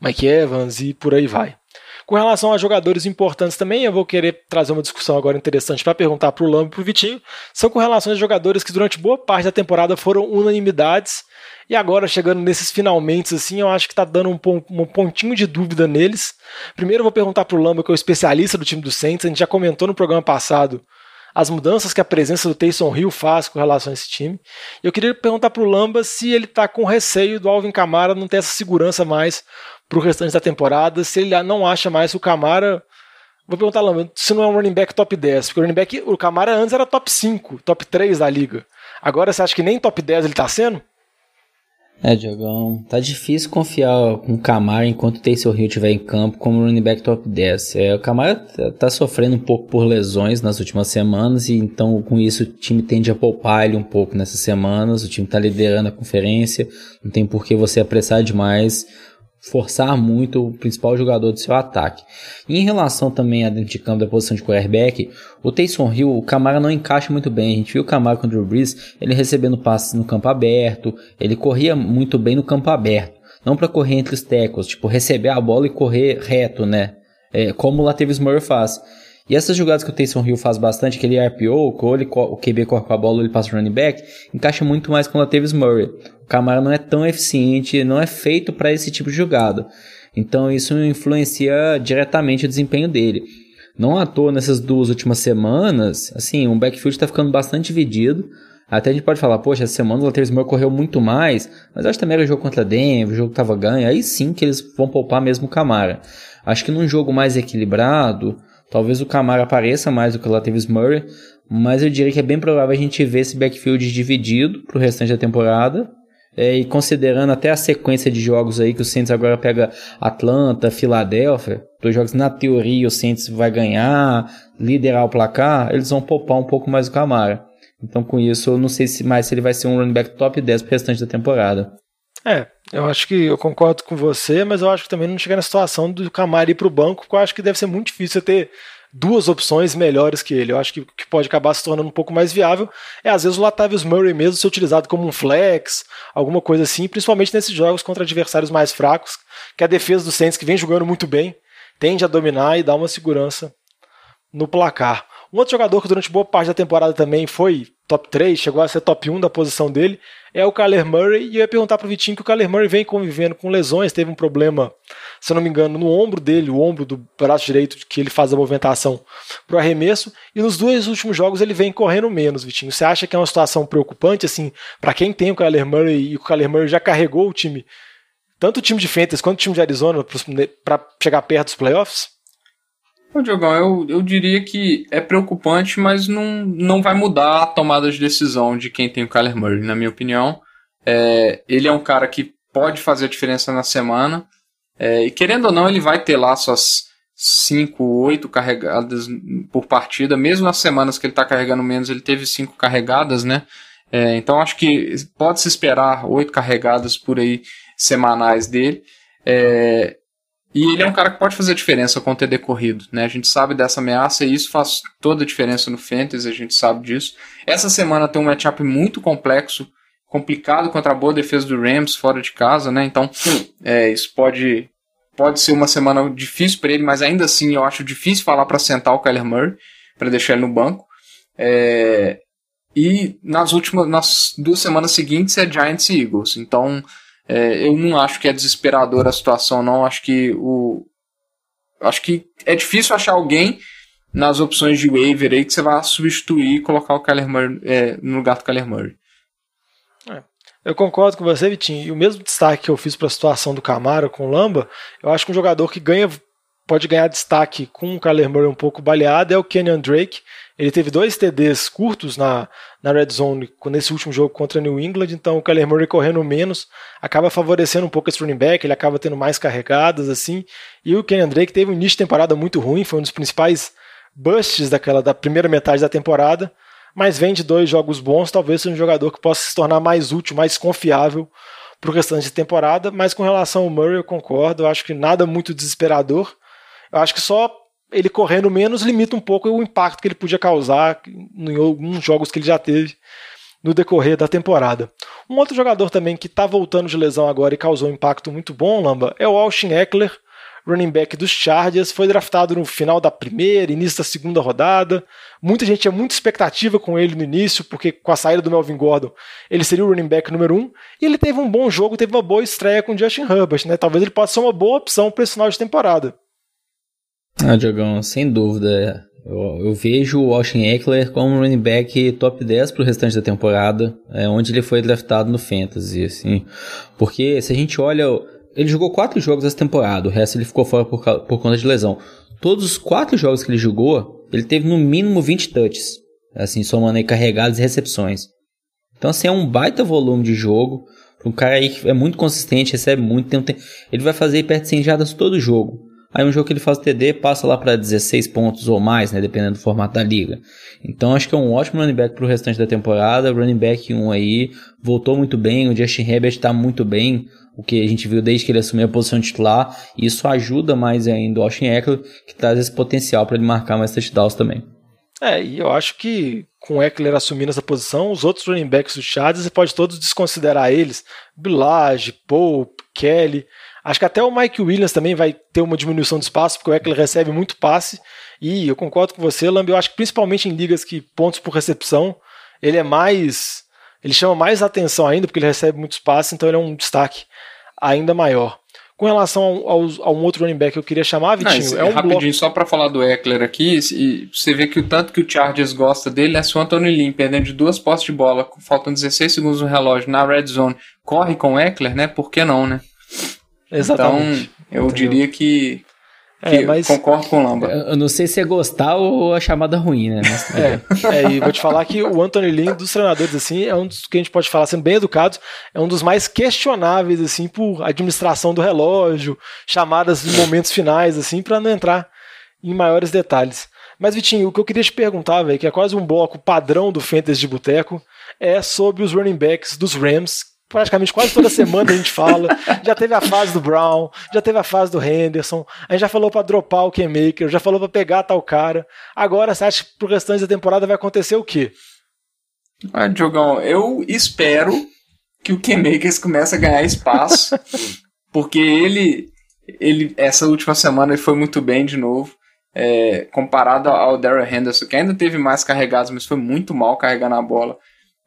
Mike Evans e por aí vai. Com relação a jogadores importantes também, eu vou querer trazer uma discussão agora interessante para perguntar para o Lambo e para o Vitinho. São com relação a jogadores que durante boa parte da temporada foram unanimidades e agora chegando nesses finalmente, assim, eu acho que está dando um, pontinho de dúvida neles. Primeiro eu vou perguntar para o Lamba, que é o especialista do time do Saints, a gente já comentou no programa passado as mudanças que a presença do Taysom Hill faz com relação a esse time. Eu queria perguntar para o Lamba se ele está com receio do Alvin Kamara não ter essa segurança mais para o restante da temporada, se ele não acha mais o Camara. Vou perguntar lá, se não é um running back top 10, porque o running back, o Camara antes era top 5, top 3 da liga. Agora você acha que nem top 10 ele está sendo? É, Diogão, tá difícil confiar com o Camara enquanto o Taysom Hill estiver em campo como running back top 10. É, o Camara tá, tá sofrendo um pouco por lesões nas últimas semanas e então com isso o time tende a poupar ele um pouco nessas semanas. O time tá liderando a conferência, não tem por que você apressar demais forçar muito o principal jogador do seu ataque. E em relação também a dentro de campo da posição de quarterback, o Taysom Hill, o Camara não encaixa muito bem. A gente viu o Camara com o Drew Brees, ele recebendo passes no campo aberto, ele corria muito bem no campo aberto. Não para correr entre os tackles, tipo receber a bola e correr reto, né? É, como o Latavius Murray faz. E essas jogadas que o Taysom Hill faz bastante, aquele RPO, que ele, o QB corre com a bola, ele passa o running back, encaixa muito mais com o Latavius Murray. O Camara não é tão eficiente, não é feito para esse tipo de jogada. Então isso influencia diretamente o desempenho dele. Não à toa nessas duas últimas semanas, assim, o backfield está ficando bastante dividido. Até a gente pode falar, poxa, essa semana o Latavius Murray correu muito mais, mas acho que também era o jogo contra a Denver, o jogo que estava ganho, aí sim que eles vão poupar mesmo o Camara. Acho que num jogo mais equilibrado, Talvez o Camara apareça mais do que o Latavius Murray, mas eu diria que é bem provável a gente ver esse backfield dividido para o restante da temporada. É, e considerando até a sequência de jogos aí que o Saints agora pega Atlanta, Filadélfia, dois jogos na teoria o Saints vai ganhar, liderar o placar, eles vão poupar um pouco mais o Camara. Então com isso eu não sei se mais se ele vai ser um running back top 10 para o restante da temporada. É, eu acho que eu concordo com você, mas eu acho que também não chega na situação do Camara ir para o banco, porque eu acho que deve ser muito difícil ter duas opções melhores que ele. Eu acho que que pode acabar se tornando um pouco mais viável é às vezes o Latavius Murray mesmo ser utilizado como um flex, alguma coisa assim, principalmente nesses jogos contra adversários mais fracos, que a defesa do Saints que vem jogando muito bem tende a dominar e dar uma segurança no placar. Um outro jogador que durante boa parte da temporada também foi top 3, chegou a ser top 1 da posição dele, é o Kyler Murray. E eu ia perguntar pro Vitinho que o Kyler Murray vem convivendo com lesões, teve um problema, se eu não me engano, no ombro dele, o ombro do braço direito, que ele faz a movimentação pro arremesso. E nos dois últimos jogos ele vem correndo menos, Vitinho. Você acha que é uma situação preocupante, assim, para quem tem o Kyler Murray e o Kyler Murray já carregou o time, tanto o time de Fantasy quanto o time de Arizona, para chegar perto dos playoffs? Ô, Diogão, eu, eu diria que é preocupante, mas não, não vai mudar a tomada de decisão de quem tem o Kyler Murray, na minha opinião. É, ele é um cara que pode fazer a diferença na semana. É, e querendo ou não, ele vai ter lá suas 5, 8 carregadas por partida. Mesmo nas semanas que ele está carregando menos, ele teve 5 carregadas, né? É, então acho que pode se esperar 8 carregadas por aí semanais dele. É, e ele é um cara que pode fazer diferença com o TD corrido, né? A gente sabe dessa ameaça e isso faz toda a diferença no Fantasy, a gente sabe disso. Essa semana tem um matchup muito complexo, complicado contra a boa defesa do Rams fora de casa, né? Então, é, isso pode pode ser uma semana difícil para ele, mas ainda assim eu acho difícil falar para sentar o Kyler Murray, para deixar ele no banco. É, e nas últimas, nas duas semanas seguintes é Giants e Eagles. Então, é, eu não acho que é desesperadora a situação, não. Acho que o. Acho que é difícil achar alguém nas opções de waiver aí que você vai substituir e colocar o Kyler Murray é, no lugar do Kyler Murray. É, eu concordo com você, Vitinho. E o mesmo destaque que eu fiz para a situação do Camaro com o Lamba, eu acho que um jogador que ganha pode ganhar destaque com o Kyler Murray um pouco baleado é o Kenyon Drake. Ele teve dois TDs curtos na, na red zone nesse último jogo contra New England, então o Kyler Murray correndo menos acaba favorecendo um pouco esse running back, ele acaba tendo mais carregadas assim. E o Kenyon Drake teve um início de temporada muito ruim, foi um dos principais busts daquela da primeira metade da temporada, mas vem de dois jogos bons, talvez seja um jogador que possa se tornar mais útil, mais confiável para o restante de temporada. Mas com relação ao Murray, eu concordo, eu acho que nada muito desesperador. Eu acho que só ele correndo menos limita um pouco o impacto que ele podia causar em alguns jogos que ele já teve no decorrer da temporada. Um outro jogador também que está voltando de lesão agora e causou um impacto muito bom, Lamba, é o Austin Eckler, running back dos Chargers, foi draftado no final da primeira, início da segunda rodada. Muita gente tinha muita expectativa com ele no início, porque com a saída do Melvin Gordon, ele seria o running back número um, e ele teve um bom jogo, teve uma boa estreia com o Justin Herbert, né? Talvez ele possa ser uma boa opção para esse final de temporada. Ah, Diogão, sem dúvida. Eu, eu, vejo o Austin Eckler como um running back top 10 para o restante da temporada, é, onde ele foi draftado no Fantasy, assim. Porque se a gente olha, ele jogou quatro jogos essa temporada, o resto ele ficou fora por, por conta de lesão. Todos os quatro jogos que ele jogou, ele teve no mínimo 20 touches, assim, somando aí carregados e recepções. Então, assim, é um baita volume de jogo. Um cara aí que é muito consistente, recebe muito, tem um, tem, ele vai fazer perto de 100 jardas todo jogo. Aí um jogo que ele faz TD passa lá para 16 pontos ou mais, né, dependendo do formato da liga. Então acho que é um ótimo running back para o restante da temporada. Running back 1 aí voltou muito bem, o Justin Herbert está muito bem, o que a gente viu desde que ele assumiu a posição titular. E isso ajuda mais ainda o Austin Eckler, que traz esse potencial para ele marcar mais touchdowns também. É, e eu acho que com o Eckler assumindo essa posição, os outros running backs do Chargers, você pode todos desconsiderar eles. Bilage, Pope, Kelly. Acho que até o Mike Williams também vai ter uma diminuição de espaço, porque o Eckler recebe muito passe. E eu concordo com você, Lamb, eu acho que principalmente em ligas que pontos por recepção, ele é mais. Ele chama mais atenção ainda, porque ele recebe muitos passes, então ele é um destaque ainda maior. Com relação ao, ao, a um outro running back que eu queria chamar, Vitinho, Não, é um rapidinho, bloco... só para falar do Eckler aqui, e você vê que o tanto que o Chargers gosta dele é se o Anthony Lynn, perdendo de duas postes de bola, faltam 16 segundos no relógio, na red zone, corre com o Eckler, né? Por que não, né? Exatamente. Então, eu Entendeu? diria que, que é, mas... concordo com o Lamba. Eu não sei se é gostar ou a chamada ruim, né? Mas... é, é, e vou te falar que o Anthony Lynn, dos treinadores, assim, é um dos que a gente pode falar, sendo bem educados, é um dos mais questionáveis, assim, por administração do relógio, chamadas em momentos finais, assim, para não entrar em maiores detalhes. Mas, Vitinho, o que eu queria te perguntar, velho, que é quase um bloco padrão do Fantasy de Boteco, é sobre os running backs dos Rams, praticamente quase toda semana a gente fala. Já teve a fase do Brown, já teve a fase do Henderson, a gente já falou para dropar o K-Maker, já falou para pegar tal cara. Agora, você acha que pro restante da temporada vai acontecer o quê? Ah, Diogão, eu espero que o K-Makers comece a ganhar espaço, [LAUGHS] porque ele, ele, essa última semana ele foi muito bem de novo. é, comparado ao Daryl Henderson, que ainda teve mais carregados, mas foi muito mal carregando a bola.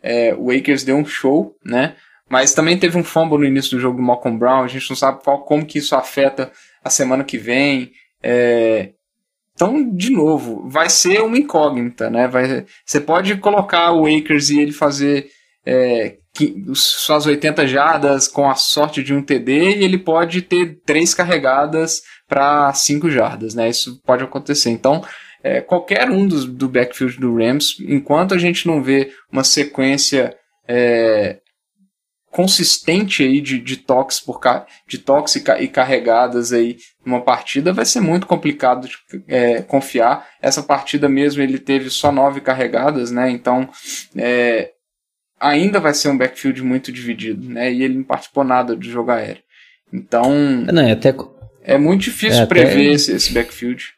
É, o Akers deu um show, né? Mas também teve um fumble no início do jogo do Malcolm Brown. A gente não sabe qual, como que isso afeta a semana que vem. É, então, de novo, vai ser uma incógnita, né? Vai, você pode colocar o Akers e ele fazer é, suas 80 jardas com a sorte de um TD e ele pode ter três carregadas para 5 jardas, né? Isso pode acontecer. Então, é, qualquer um dos, do backfield do Rams, enquanto a gente não vê uma sequência é, consistente aí de, de toques por de toques e, carregadas aí numa partida vai ser muito complicado de é, confiar. Essa partida mesmo ele teve só nove carregadas né? Então é, ainda vai ser um backfield muito dividido né? E ele não participou nada do jogo aéreo. Então não, é, até, é muito difícil é, prever até... esse, esse backfield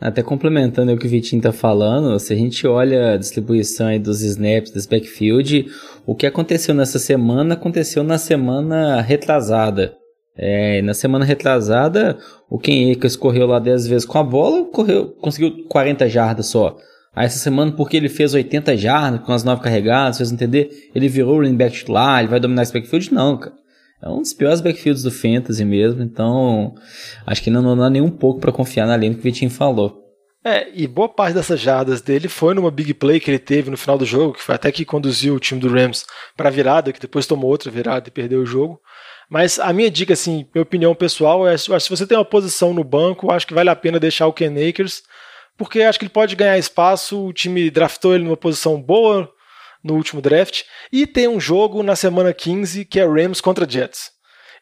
até complementando o que o Vitinho tá falando, se a gente olha a distribuição aí dos snaps desse backfield, o que aconteceu nessa semana aconteceu na semana retrasada. É, na semana retrasada, o Ken Akers correu lá 10 vezes com a bola, correu, conseguiu 40 jardas só. Aí essa semana, porque ele fez 80 jardas com as 9 carregadas, fez entender, ele virou o running back titular, ele vai dominar esse backfield? Não, cara. É um dos piores backfields do Fantasy mesmo, então acho que não, dá nem um pouco para confiar na linha que o Vitinho falou. É, e boa parte dessas jardas dele foi numa big play que ele teve no final do jogo, que foi até que conduziu o time do Rams para virada, que depois tomou outra virada e perdeu o jogo. Mas a minha dica, assim, minha opinião pessoal é: se você tem uma posição no banco, acho que vale a pena deixar o Ken Akers, porque acho que ele pode ganhar espaço. O time draftou ele numa posição boa no último draft. E tem um jogo na semana 15 que é Rams contra Jets.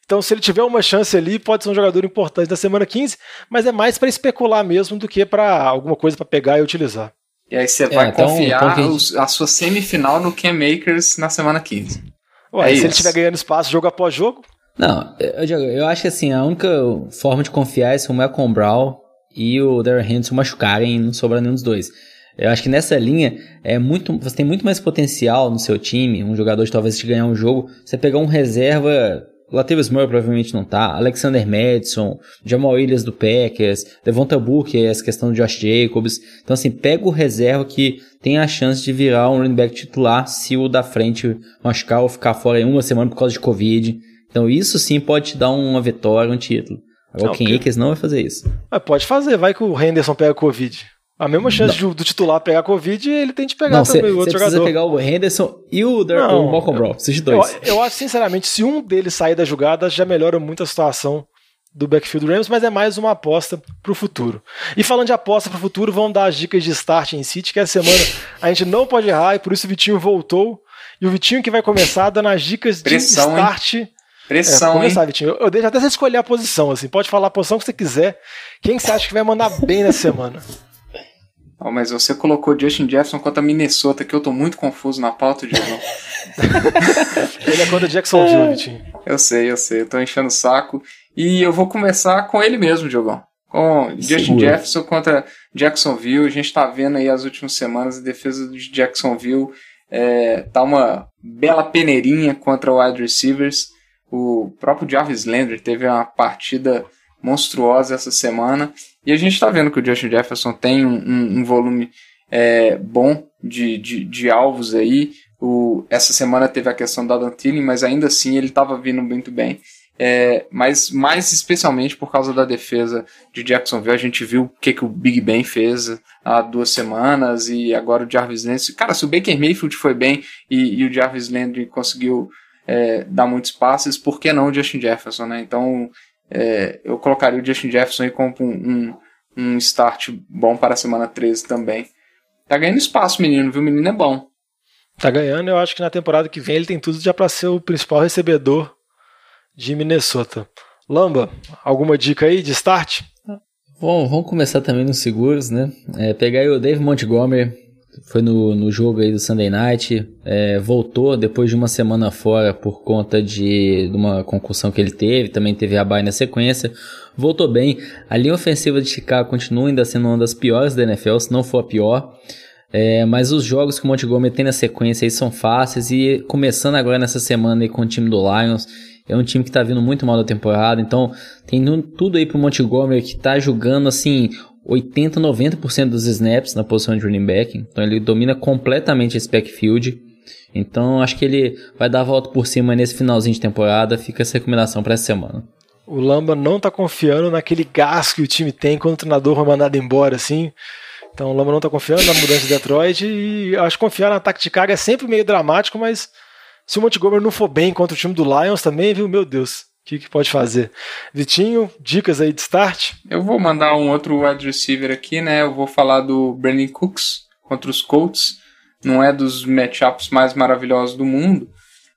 Então, se ele tiver uma chance ali, pode ser um jogador importante na semana 15, mas é mais para especular mesmo do que para alguma coisa para pegar e utilizar. E aí você é, vai então, confiar então que... a sua semifinal no Cam Makers na semana 15. Ué, é se isso. ele estiver ganhando espaço jogo após jogo? Não, eu, eu acho que assim, a única forma de confiar é se o Malcolm Brown e o Darren Henderson machucarem e não sobrar nenhum dos dois. Eu acho que nessa linha é muito, você tem muito mais potencial no seu time, um jogador de talvez te ganhar um jogo, você pegar um reserva Latavius Murray provavelmente não tá. Alexander Madison, Jamal Williams do Packers, Devonta Booker, essa questão do Josh Jacobs. Então, assim, pega o reserva que tem a chance de virar um running back titular se o da frente machucar ou ficar fora em uma semana por causa de Covid. Então, isso sim pode te dar uma vitória, um título. Agora, o Ken Akers não vai fazer isso. Mas pode fazer, vai que o Henderson pega Covid. A mesma chance do, do, titular pegar Covid, ele tem de pegar não, também cê, o outro jogador. Você precisa pegar o Henderson e o, Der, não, o Malcolm Brown, esses dois. Eu, eu, acho, sinceramente, se um deles sair da jogada, já melhora muito a situação do backfield Rams, mas é mais uma aposta para o futuro. E falando de aposta para o futuro, vamos dar as dicas de start em City, que essa semana a gente não pode errar, e por isso o Vitinho voltou. E o Vitinho que vai começar dando as dicas Pressão, de start. Hein? Pressão, é, começar, hein? Vitinho. Eu, eu deixo até você escolher a posição, assim. Pode falar a posição que você quiser. Quem você acha que vai mandar bem nessa semana? Oh, mas você colocou Justin Jefferson contra Minnesota, que eu tô muito confuso na pauta, Diogão. [LAUGHS] ele é contra Jacksonville, é. Vitinho. Eu sei, eu sei, eu tô enchendo o saco. E eu vou começar com ele mesmo, Diogão. Com Justin Jefferson contra Jacksonville. A gente tá vendo aí as últimas semanas a defesa de Jacksonville é, tá uma bela peneirinha contra o wide receivers. O próprio Jarvis Landry teve uma partida monstruosa essa semana. E a gente está vendo que o Justin Jefferson tem um, um, um volume é, bom de, de, de, alvos aí. O, essa semana teve a questão da Adam mas ainda assim ele estava vindo muito bem. É, mas mais especialmente por causa da defesa de Jacksonville, a gente viu o que, que o Big Ben fez há duas semanas e agora o Jarvis Landry. Cara, se o Baker Mayfield foi bem e, e o Jarvis Landry conseguiu é, dar muitos passes, por que não o Justin Jefferson, né? Então é, eu colocaria o Justin Jefferson aí como um, um, um, start bom para a semana 13 também. Tá ganhando espaço, menino, viu? O menino é bom. Tá ganhando, eu acho que na temporada que vem ele tem tudo já para ser o principal recebedor de Minnesota. Lamba, alguma dica aí de start? Bom, vamos começar também nos seguros, né? É, pegar aí o Dave Montgomery, foi no, no jogo aí do Sunday Night, é, voltou depois de uma semana fora por conta de, de uma concussão que ele teve, também teve a baia na sequência, voltou bem. A linha ofensiva de Chicago continua ainda sendo uma das piores da NFL, se não for a pior. É, mas os jogos que o Montgomery tem na sequência aí são fáceis e começando agora nessa semana aí com o time do Lions, é um time que tá vindo muito mal da temporada, então tem tudo aí pro Montgomery que tá jogando assim 80, 90% dos snaps na posição de running back. Então ele domina completamente esse backfield. Então acho que ele vai dar a volta por cima nesse finalzinho de temporada. Fica essa recomendação para essa semana. O Lamba não tá confiando naquele gás que o time tem quando o treinador foi mandado embora, assim. Então o Lamba não tá confiando na mudança de Detroit e acho que confiar no ataque de carga é sempre meio dramático, mas se o Montgomery não for bem contra o time do Lions também, viu? Meu Deus, o que, que pode fazer? Vitinho, dicas aí de start? Eu vou mandar um outro wide receiver aqui, né? Eu vou falar do Brandon Cooks contra os Colts. Não é dos matchups mais maravilhosos do mundo,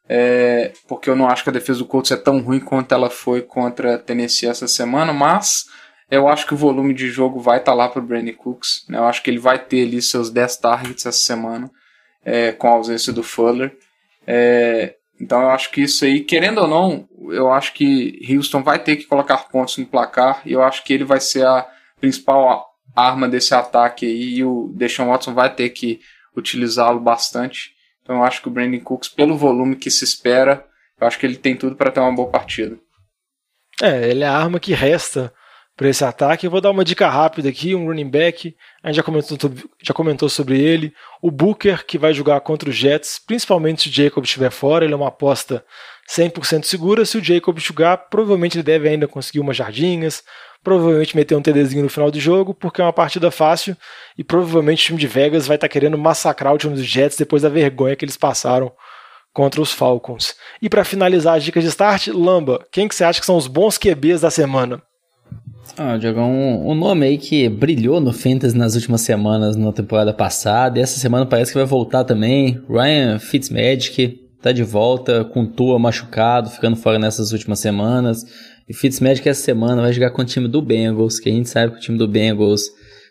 é, porque eu não acho que a defesa do Colts é tão ruim quanto ela foi contra a Tennessee essa semana, mas eu acho que o volume de jogo vai estar tá lá para o Brandon Cooks. Né? Eu acho que ele vai ter ali seus 10 targets essa semana, é, com a ausência do Fuller. É, então eu acho que isso aí, querendo ou não, eu acho que Houston vai ter que colocar pontos no placar e eu acho que ele vai ser a principal arma desse ataque aí e o Deshaun Watson vai ter que utilizá-lo bastante. Então eu acho que o Brandon Cooks, pelo volume que se espera, eu acho que ele tem tudo para ter uma boa partida. É, ele é a arma que resta para esse ataque. Eu vou dar uma dica rápida aqui, um running back, a gente já comentou, já comentou sobre ele. O Booker, que vai jogar contra os Jets, principalmente se o Jacob estiver fora, ele é uma aposta 100% segura. Se o Jacob jogar, provavelmente ele deve ainda conseguir umas jardinhas, provavelmente meter um TDzinho no final do jogo, porque é uma partida fácil e provavelmente o time de Vegas vai estar tá querendo massacrar o time dos Jets depois da vergonha que eles passaram contra os Falcons. E para finalizar as dicas de start, Lamba, quem que você acha que são os bons QBs da semana? Ah, Diogão, um, um nome aí que brilhou no Fantasy nas últimas semanas, na temporada passada, e essa semana parece que vai voltar também. Ryan Fitzmagic tá de volta, com Tua machucado, ficando fora nessas últimas semanas. E Fitzmagic essa semana vai jogar com o time do Bengals, que a gente sabe que o time do Bengals,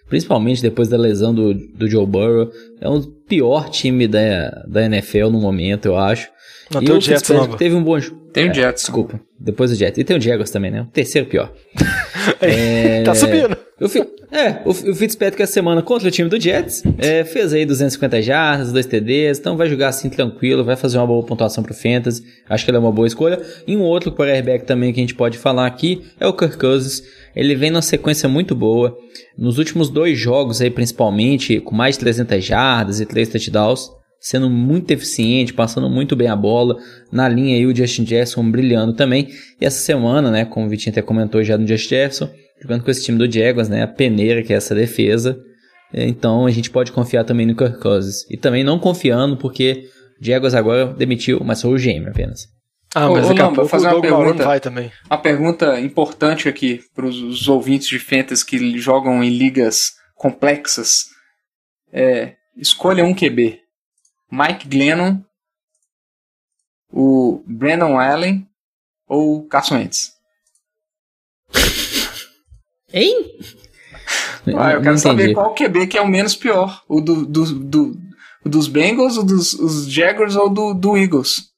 principalmente depois da lesão do, do Joe Burrow, é o pior time da, da NFL no momento, eu acho. Não, e o Jets teve um bom Tem o é, Jets. Desculpa. Depois o Jets. E tem o Jaguars também, né? O terceiro pior. É, tá subindo. O, é, o, o Fitzpatrick essa semana contra o time do Jets é, fez aí 250 jardas, 2 TDs, então vai jogar assim tranquilo, vai fazer uma boa pontuação pro Fantasy. Acho que ele é uma boa escolha. E um outro quarterback também que a gente pode falar aqui é o Kirk Cousins. Ele vem numa sequência muito boa. Nos últimos dois jogos aí, principalmente, com mais de 300 jardas e 3 touchdowns sendo muito eficiente, passando muito bem a bola. Na linha aí o Justin Jefferson brilhando também. E essa semana, né, como o Vitinho até comentou já no Justin Jefferson, jogando com esse time do Jaguars, né, a peneira que é essa defesa. Então a gente pode confiar também no Kirk Cousins. E também não confiando porque o Jaguars agora demitiu, mas foi o GM apenas. Ah, mas daqui a pouco fazer uma pergunta, vai também. Uma pergunta importante aqui para os ouvintes de Fantasy que jogam em ligas complexas. É, escolha um QB. Mike Glennon, o Brandon Allen ou o Carson Wentz? Hein? Ah, eu quero saber qual QB que é o menos pior. O do, do, do, dos Bengals, o dos os Jaguars ou do, do Eagles?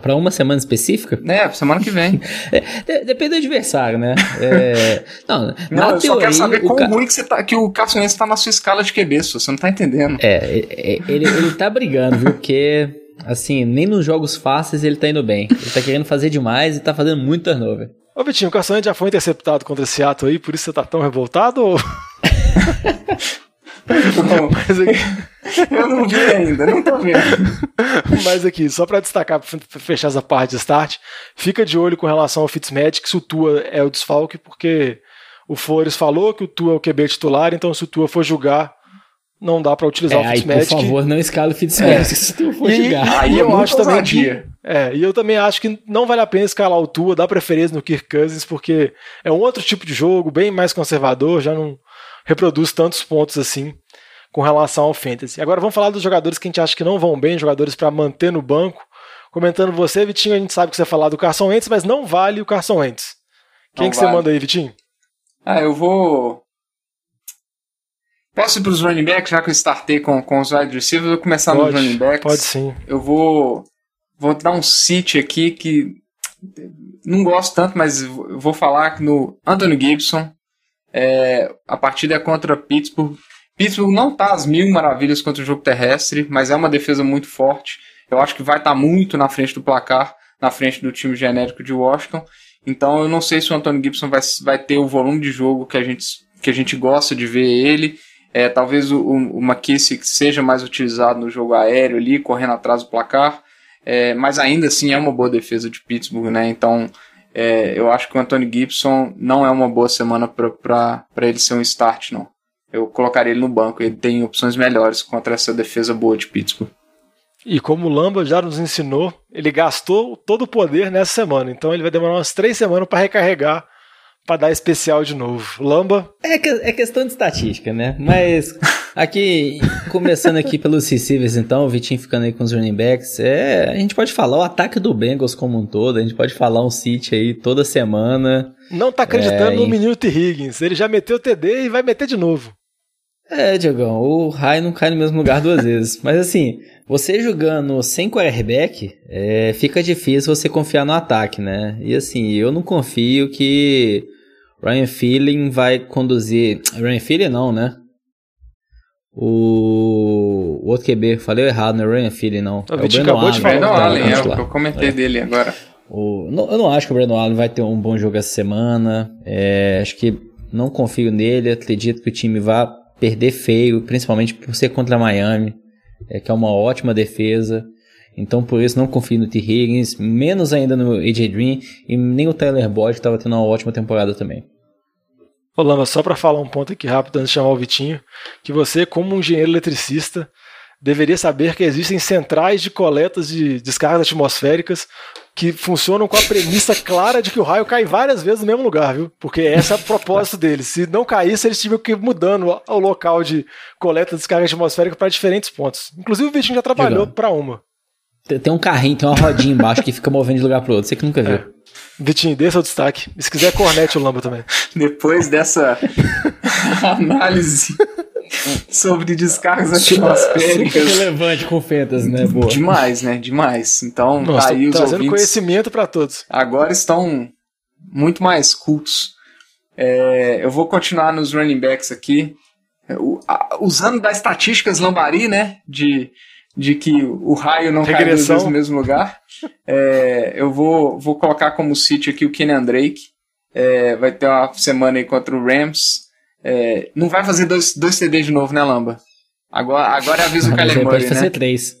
Pra, uma semana específica? É, semana que vem. [LAUGHS] é, depende do adversário, né? É, [LAUGHS] não, não na eu teoria, só quero saber quão ca... ruim que, você tá, que o Carson Wentz tá na sua escala de QB, você não tá entendendo. É, é, é, ele, ele tá brigando, viu? Porque, assim, nem nos jogos fáceis ele tá indo bem. Ele tá querendo fazer demais e tá fazendo muito turnover. Ô, Vitinho, o Wentz já foi interceptado contra esse ato aí, por isso você tá tão revoltado? Ou... Não, [LAUGHS] mas aqui... eu não vi ainda, nem tô vendo. [LAUGHS] Mas aqui, só para destacar, pra fechar essa parte de start, fica de olho com relação ao Fitzmagic, se o Tua é o desfalque, porque o Flores falou que o Tua é o QB titular, então se o Tua for julgar, não dá para utilizar é, o Fitzmagic. Aí, por favor, não escala o Fitzmagic é. [LAUGHS] se o Tua for e, julgar. Aí eu é acho também que, é, e eu também acho que não vale a pena escalar o Tua, dá preferência no Kirk Cousins, porque é um outro tipo de jogo, bem mais conservador, já não reproduz tantos pontos assim com relação ao fantasy. Agora vamos falar dos jogadores que a gente acha que não vão bem, jogadores para manter no banco. Comentando você, Vitinho, a gente sabe que você vai falar do Carson Wentz, mas não vale o Carson Wentz. Quem que vale. você manda aí, Vitinho? Ah, eu vou. Posso ir para os running backs, já que eu startei com, com os wide receivers, eu vou começar pode, nos running backs. Pode sim. Eu vou, vou dar um city aqui que não gosto tanto, mas vou falar no Anthony Gibson. É, a partida é contra Pittsburgh. Pittsburgh não tá às mil maravilhas contra o jogo terrestre, mas é uma defesa muito forte. Eu acho que vai estar tá muito na frente do placar, na frente do time genérico de Washington. Então eu não sei se o Antônio Gibson vai, vai ter o volume de jogo que a gente que a gente gosta de ver ele. É, talvez o, o McKissick seja mais utilizado no jogo aéreo ali, correndo atrás do placar. É, mas ainda assim é uma boa defesa de Pittsburgh, né? Então é, eu acho que o Anthony Gibson não é uma boa semana para ele ser um start, não. Eu colocaria ele no banco, ele tem opções melhores contra essa defesa boa de Pittsburgh. E como o Lamba já nos ensinou, ele gastou todo o poder nessa semana, então ele vai demorar umas três semanas para recarregar para dar especial de novo. Lamba? É, que, é questão de estatística, né? Mas aqui, começando aqui pelos receivers, então, o Vitinho ficando aí com os running backs, é, a gente pode falar o ataque do Bengals como um todo, a gente pode falar um City aí toda semana. Não tá acreditando é, no menino T. Higgins, ele já meteu o TD e vai meter de novo. É, Diogão, o raio não cai no mesmo lugar duas [LAUGHS] vezes. Mas assim, você jogando sem quarterback, é, fica difícil você confiar no ataque, né? E assim, eu não confio que Ryan Feeling vai conduzir. Ryan Feeling não, né? O, o outro QB, falei errado, não é Ryan Feeling não. O é o Brandon Allen. Brandon Allen, é o que eu comentei é. dele agora. O, não, eu não acho que o Brandon Allen vai ter um bom jogo essa semana. É, acho que não confio nele. Acredito que o time vai perder feio, principalmente por ser contra Miami, é, que é uma ótima defesa. Então por isso não confio no T. Higgins, menos ainda no AJ Green e nem o Tyler Boyd que estava tendo uma ótima temporada também. Ô Lama, só para falar um ponto aqui rápido antes de chamar o Vitinho, que você como um engenheiro eletricista deveria saber que existem centrais de coletas de descargas atmosféricas que funcionam com a premissa clara de que o raio cai várias vezes no mesmo lugar, viu? Porque esse é o propósito deles. Se não caísse, eles tinham que ir mudando o local de coleta de descarga atmosférica para diferentes pontos. Inclusive o Vitinho já trabalhou para uma. Tem um carrinho, tem uma rodinha embaixo que fica movendo de lugar pro outro. Você que nunca viu. É. Vitinho, dê seu destaque. E se quiser, cornete o Lamba também. Depois dessa [LAUGHS] análise [LAUGHS] sobre descargas atmosféricas. relevante com fetas, né? Boa. Demais, né? Demais. Então, Nossa, tá aí os trazendo ouvintes conhecimento para todos. Agora estão muito mais cultos. É, eu vou continuar nos running backs aqui. usando das estatísticas Lambari, né? De, de que o raio não Regressão. cai no mesmo lugar. É, eu vou, vou colocar como sítio aqui o Kenyan Drake. É, vai ter uma semana aí contra o Rams. É, não vai fazer dois, dois CDs de novo, né, Lamba? Agora, agora avisa o Kyler Murray, pode fazer né? três.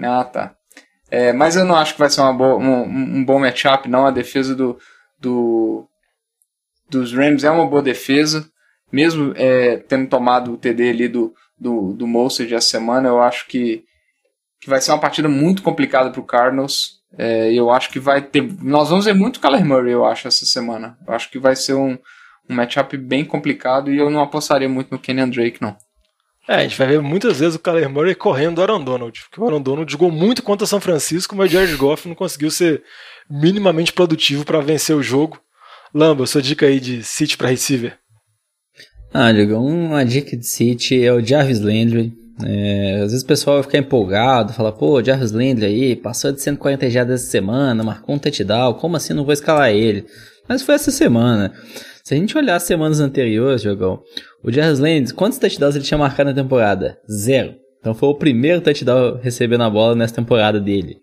Ah, tá. É, mas eu não acho que vai ser uma boa, um, um bom matchup, não. A defesa do, do, dos Rams é uma boa defesa. Mesmo é, tendo tomado o TD ali do, do, do Mostert essa semana, eu acho que, que vai ser uma partida muito complicada para o Cardinals. É, eu acho que vai ter. Nós vamos ver muito Kyler Murray, eu acho, essa semana. Eu acho que vai ser um, um matchup bem complicado e eu não apostaria muito no Kenyan Drake, não. É, a gente vai ver muitas vezes o Kyler Murray correndo do Aaron Donald, porque o Aaron Donald jogou muito contra São Francisco, mas o Jared Goff não conseguiu ser minimamente produtivo para vencer o jogo. Lamba, sua dica aí de City para receiver. Ah, Diego, uma dica de City é o Jarvis Landry. É, às vezes o pessoal vai ficar empolgado, fala, pô, Jarvis Landry aí, passou de 140 jardas essa semana, marcou um touchdown, como assim não vou escalar ele? Mas foi essa semana. Se a gente olhar as semanas anteriores, Jogão, o Jarvis Landry, quantos touchdowns ele tinha marcado na temporada? Zero. Então foi o primeiro touchdown recebendo a bola nessa temporada dele.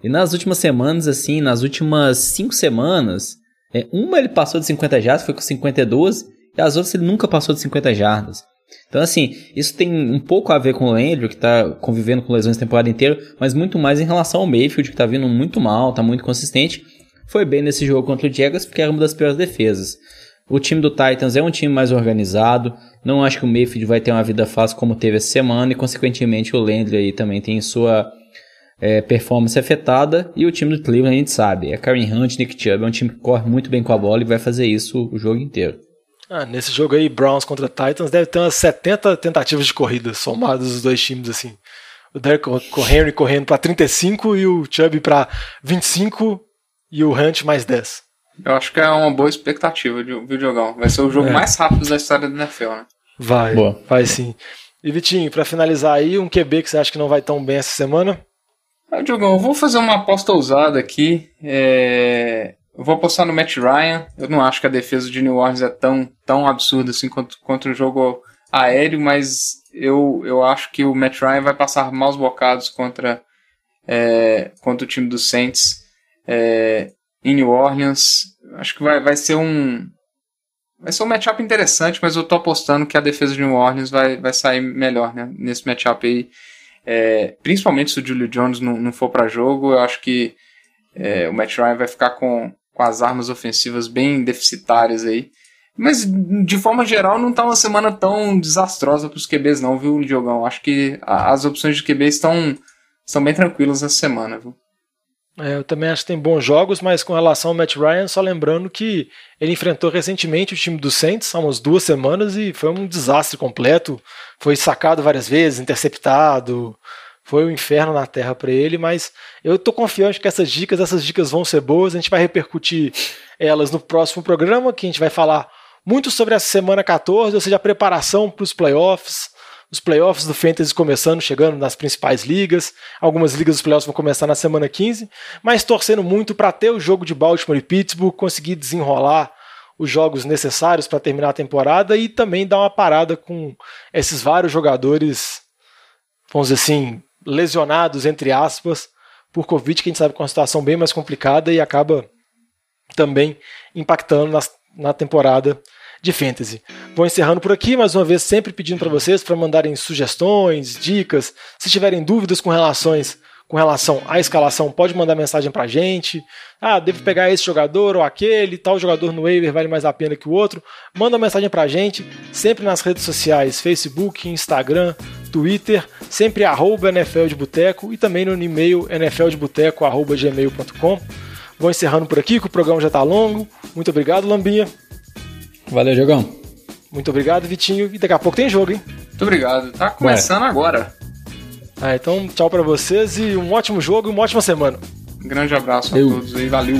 E nas últimas semanas, assim, nas últimas cinco semanas, é, uma ele passou de 50 jardas, foi com 52, e as outras ele nunca passou de 50 jardas. Então, assim, isso tem um pouco a ver com o Landry, que está convivendo com lesões a temporada inteira, mas muito mais em relação ao Mayfield, que está vindo muito mal, está muito consistente. Foi bem nesse jogo contra o Jaguars, porque era uma das piores defesas. O time do Titans é um time mais organizado. Não acho que o Mayfield vai ter uma vida fácil como teve essa semana e, consequentemente, o Landry aí também tem sua é, performance afetada. E o time do Cleveland a gente sabe, é Karen Hunt, Nick Chubb, é um time que corre muito bem com a bola e vai fazer isso o jogo inteiro. Ah, nesse jogo aí, Browns contra Titans, deve ter umas 70 tentativas de corrida somadas os dois times assim. O Derek Henry correndo para 35 e o Chubb para 25 e o Hunt mais 10. Eu acho que é uma boa expectativa de um videogame. Vai ser o jogo é. mais rápido da história do NFL, né? Vai, boa. vai sim. E Vitinho, para finalizar aí, um QB que você acha que não vai tão bem essa semana? Ah, Diogão, eu vou fazer uma aposta ousada aqui. É... Eu vou apostar no Matt Ryan. Eu não acho que a defesa de New Orleans é tão, tão absurda assim quanto, contra o jogo aéreo, mas eu, eu acho que o Matt Ryan vai passar maus bocados contra, é, contra o time do Saints. É, em New Orleans. Acho que vai, vai ser um. vai ser um matchup interessante, mas eu tô apostando que a defesa de New Orleans vai, vai sair melhor, né? Nesse matchup aí. É, principalmente se o Julio Jones não, não for para jogo, eu acho que é, o Matt Ryan vai ficar com, com as armas ofensivas bem deficitárias aí. Mas, de forma geral, não tá uma semana tão desastrosa para os QBs, não, viu, Diogão? Acho que a, as opções de QB estão, estão bem tranquilas essa semana, viu? É, eu também acho que tem bons jogos, mas com relação ao Matt Ryan, só lembrando que ele enfrentou recentemente o time do Saints há umas duas semanas e foi um desastre completo. Foi sacado várias vezes, interceptado, foi um inferno na terra para ele, mas eu tô confiante que essas dicas, essas dicas vão ser boas. A gente vai repercutir elas no próximo programa, que a gente vai falar muito sobre essa semana 14, ou seja, a preparação para os playoffs os playoffs do Fantasy começando, chegando nas principais ligas. Algumas ligas dos playoffs vão começar na semana 15, mas torcendo muito para ter o jogo de Baltimore e Pittsburgh, conseguir desenrolar os jogos necessários para terminar a temporada e também dar uma parada com esses vários jogadores, vamos dizer assim, lesionados, entre aspas, por Covid, que a gente sabe que é uma situação bem mais complicada e acaba também impactando na, na temporada de fantasy. Vou encerrando por aqui, mais uma vez sempre pedindo para vocês para mandarem sugestões, dicas, se tiverem dúvidas com relações com relação à escalação, pode mandar mensagem pra gente. Ah, devo pegar esse jogador ou aquele, tal jogador no waiver vale mais a pena que o outro. Manda mensagem pra gente, sempre nas redes sociais, Facebook, Instagram, Twitter, sempre arroba NFL de Boteco e também no e-mail nfldeboteco.gmail.com. Vou encerrando por aqui, que o programa já está longo. Muito obrigado, Lambinha. Valeu, Jogão. Muito obrigado, Vitinho. E daqui a pouco tem jogo, hein? Muito obrigado. Tá começando Ué. agora. Ah, então tchau para vocês e um ótimo jogo e uma ótima semana. Um grande abraço a todos e valeu.